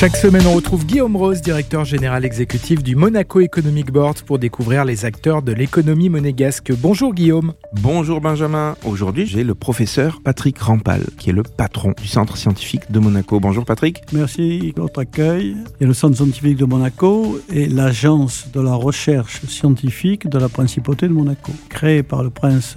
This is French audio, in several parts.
Chaque semaine, on retrouve Guillaume Rose, directeur général exécutif du Monaco Economic Board, pour découvrir les acteurs de l'économie monégasque. Bonjour Guillaume. Bonjour Benjamin. Aujourd'hui, j'ai le professeur Patrick Rampal, qui est le patron du centre scientifique de Monaco. Bonjour Patrick. Merci de votre accueil. Il y a le centre scientifique de Monaco et l'agence de la recherche scientifique de la principauté de Monaco. Créée par le prince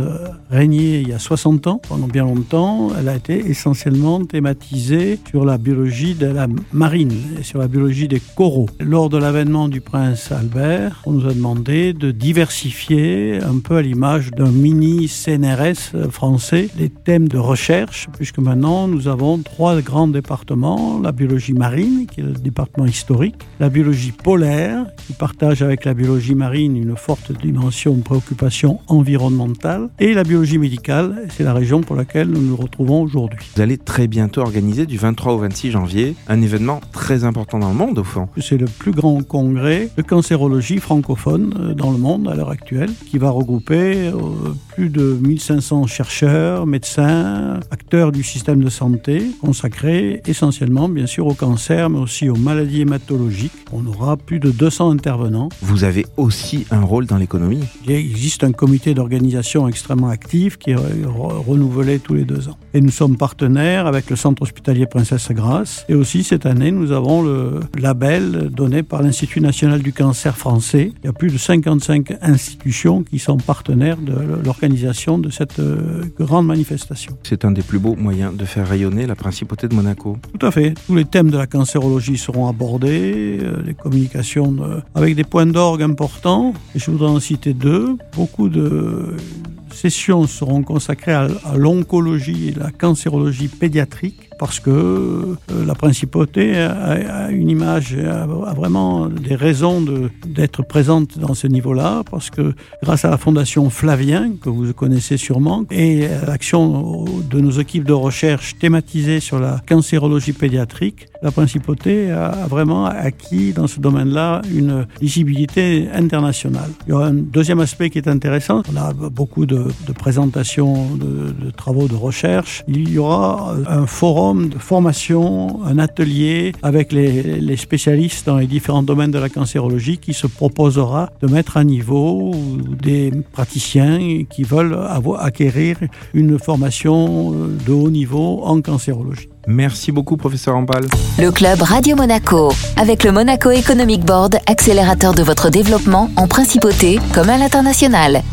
Régnier il y a 60 ans, pendant bien longtemps, elle a été essentiellement thématisée sur la biologie de la marine sur la biologie des coraux. Lors de l'avènement du prince Albert, on nous a demandé de diversifier un peu à l'image d'un mini CNRS français les thèmes de recherche, puisque maintenant nous avons trois grands départements, la biologie marine, qui est le département historique, la biologie polaire, qui partage avec la biologie marine une forte dimension de préoccupation environnementale, et la biologie médicale, c'est la région pour laquelle nous nous retrouvons aujourd'hui. Vous allez très bientôt organiser du 23 au 26 janvier un événement très important dans le monde au fond. C'est le plus grand congrès de cancérologie francophone euh, dans le monde à l'heure actuelle, qui va regrouper euh, plus de 1500 chercheurs, médecins, acteurs du système de santé, consacrés essentiellement bien sûr au cancer, mais aussi aux maladies hématologiques. On aura plus de 200 intervenants. Vous avez aussi un rôle dans l'économie. Il existe un comité d'organisation extrêmement actif qui est renouvelé tous les deux ans. Et nous sommes partenaires avec le centre hospitalier Princesse Grasse. Et aussi cette année, nous avons le label donné par l'Institut national du cancer français. Il y a plus de 55 institutions qui sont partenaires de l'organisation de cette euh, grande manifestation. C'est un des plus beaux moyens de faire rayonner la principauté de Monaco. Tout à fait. Tous les thèmes de la cancérologie seront abordés, euh, les communications de... avec des points d'orgue importants. Et je voudrais en citer deux. Beaucoup de sessions seront consacrées à, l'oncologie et la cancérologie pédiatrique parce que euh, la principauté a, une image, a, vraiment des raisons d'être présente dans ce niveau-là, parce que grâce à la fondation Flavien, que vous connaissez sûrement, et l'action de nos équipes de recherche thématisées sur la cancérologie pédiatrique, la principauté a vraiment acquis dans ce domaine-là une visibilité internationale. Il y aura un deuxième aspect qui est intéressant. On a beaucoup de, présentations, de, de travaux de recherche. Il y aura un forum de formation, un atelier avec les, les, spécialistes dans les différents domaines de la cancérologie qui se proposera de mettre à niveau des praticiens qui veulent avoir, acquérir une formation de haut niveau en cancérologie. Merci beaucoup, professeur Ambal. Le club Radio Monaco, avec le Monaco Economic Board, accélérateur de votre développement en principauté comme à l'international.